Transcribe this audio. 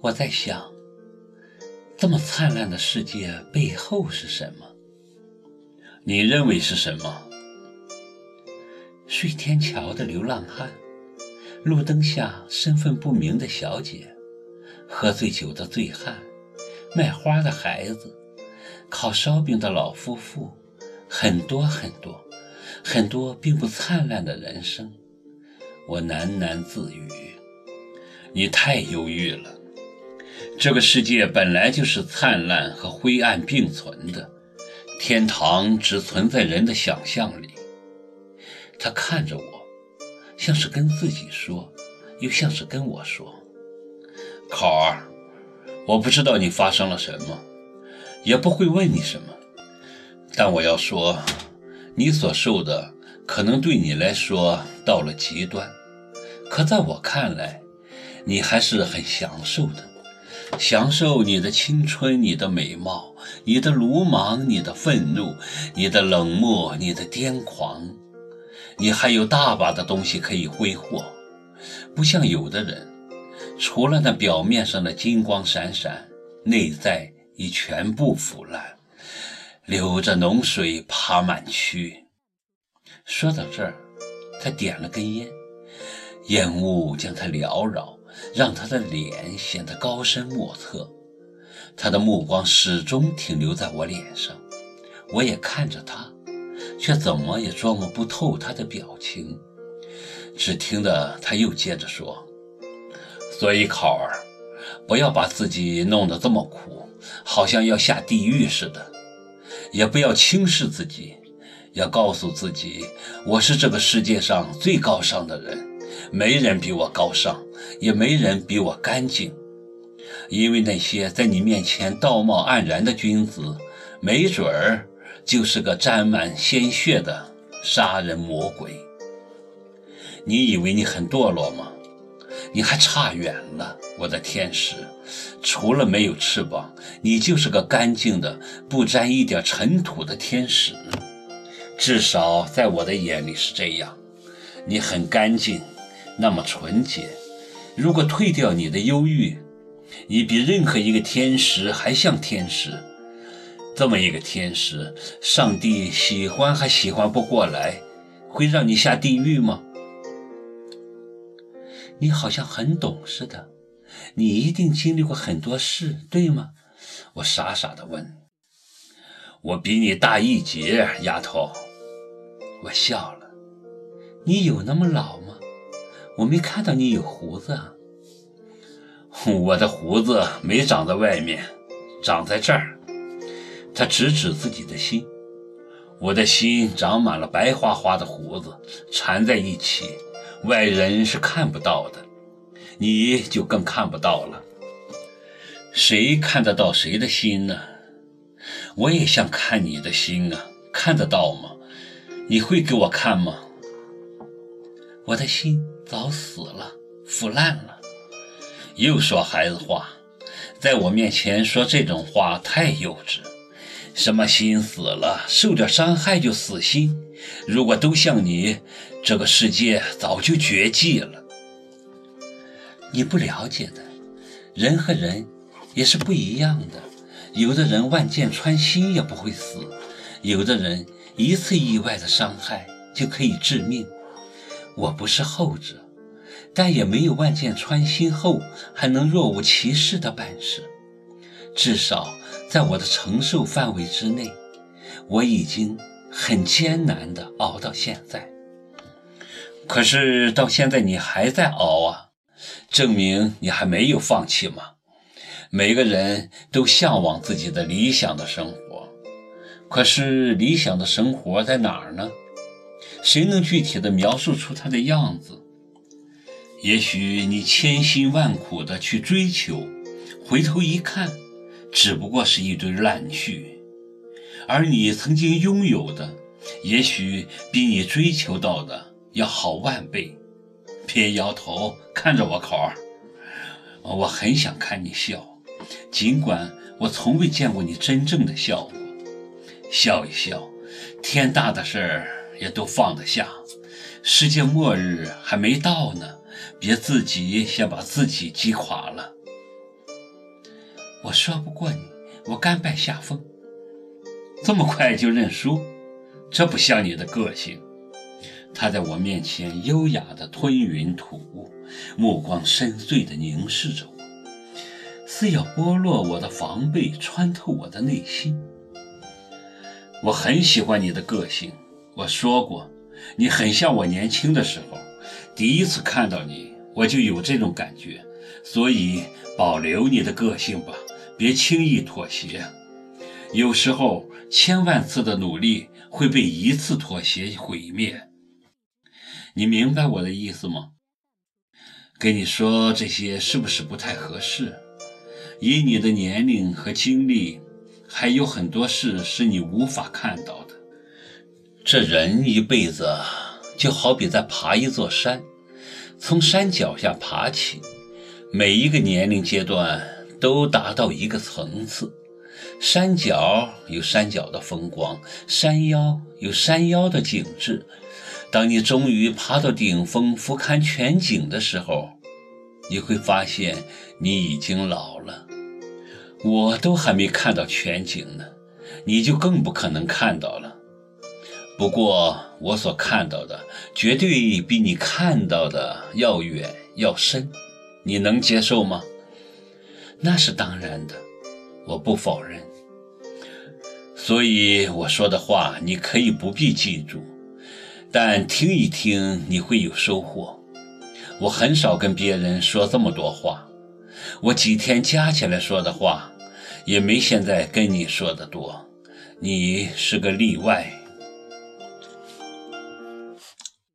我在想，这么灿烂的世界背后是什么？你认为是什么？睡天桥的流浪汉，路灯下身份不明的小姐，喝醉酒的醉汉，卖花的孩子，烤烧饼的老夫妇，很多很多很多并不灿烂的人生。我喃喃自语：“你太忧郁了。”这个世界本来就是灿烂和灰暗并存的，天堂只存在人的想象里。他看着我，像是跟自己说，又像是跟我说：“考儿，我不知道你发生了什么，也不会问你什么，但我要说，你所受的可能对你来说到了极端，可在我看来，你还是很享受的。”享受你的青春，你的美貌，你的鲁莽，你的愤怒，你的冷漠，你的癫狂，你还有大把的东西可以挥霍，不像有的人，除了那表面上的金光闪闪，内在已全部腐烂，流着脓水爬满蛆。说到这儿，他点了根烟，烟雾将他缭绕。让他的脸显得高深莫测，他的目光始终停留在我脸上，我也看着他，却怎么也琢磨不透他的表情。只听得他又接着说：“所以考儿，不要把自己弄得这么苦，好像要下地狱似的，也不要轻视自己，要告诉自己，我是这个世界上最高尚的人。”没人比我高尚，也没人比我干净，因为那些在你面前道貌岸然的君子，没准儿就是个沾满鲜血的杀人魔鬼。你以为你很堕落吗？你还差远了，我的天使！除了没有翅膀，你就是个干净的、不沾一点尘土的天使。至少在我的眼里是这样。你很干净。那么纯洁，如果退掉你的忧郁，你比任何一个天使还像天使。这么一个天使，上帝喜欢还喜欢不过来，会让你下地狱吗？你好像很懂似的，你一定经历过很多事，对吗？我傻傻的问。我比你大一截，丫头。我笑了。你有那么老吗？我没看到你有胡子啊！我的胡子没长在外面，长在这儿。他指指自己的心，我的心长满了白花花的胡子，缠在一起，外人是看不到的，你就更看不到了。谁看得到谁的心呢？我也想看你的心啊，看得到吗？你会给我看吗？我的心。早死了，腐烂了，又说孩子话，在我面前说这种话太幼稚。什么心死了，受点伤害就死心？如果都像你，这个世界早就绝迹了。你不了解的，人和人也是不一样的。有的人万箭穿心也不会死，有的人一次意外的伤害就可以致命。我不是后者。但也没有万箭穿心后还能若无其事的本事，至少在我的承受范围之内，我已经很艰难的熬到现在。可是到现在你还在熬啊，证明你还没有放弃吗？每个人都向往自己的理想的生活，可是理想的生活在哪儿呢？谁能具体的描述出它的样子？也许你千辛万苦的去追求，回头一看，只不过是一堆烂絮；而你曾经拥有的，也许比你追求到的要好万倍。别摇头，看着我考儿，我很想看你笑，尽管我从未见过你真正的笑过。笑一笑，天大的事儿也都放得下，世界末日还没到呢。别自己先把自己击垮了。我说不过你，我甘拜下风。这么快就认输，这不像你的个性。他在我面前优雅地吞云吐雾，目光深邃地凝视着我，似要剥落我的防备，穿透我的内心。我很喜欢你的个性，我说过，你很像我年轻的时候。第一次看到你，我就有这种感觉，所以保留你的个性吧，别轻易妥协。有时候，千万次的努力会被一次妥协毁灭。你明白我的意思吗？跟你说这些是不是不太合适？以你的年龄和经历，还有很多事是你无法看到的。这人一辈子就好比在爬一座山，从山脚下爬起，每一个年龄阶段都达到一个层次。山脚有山脚的风光，山腰有山腰的景致。当你终于爬到顶峰，俯瞰全景的时候，你会发现你已经老了。我都还没看到全景呢，你就更不可能看到了。不过我所看到的，绝对比你看到的要远要深，你能接受吗？那是当然的，我不否认。所以我说的话，你可以不必记住。但听一听，你会有收获。我很少跟别人说这么多话，我几天加起来说的话，也没现在跟你说的多。你是个例外。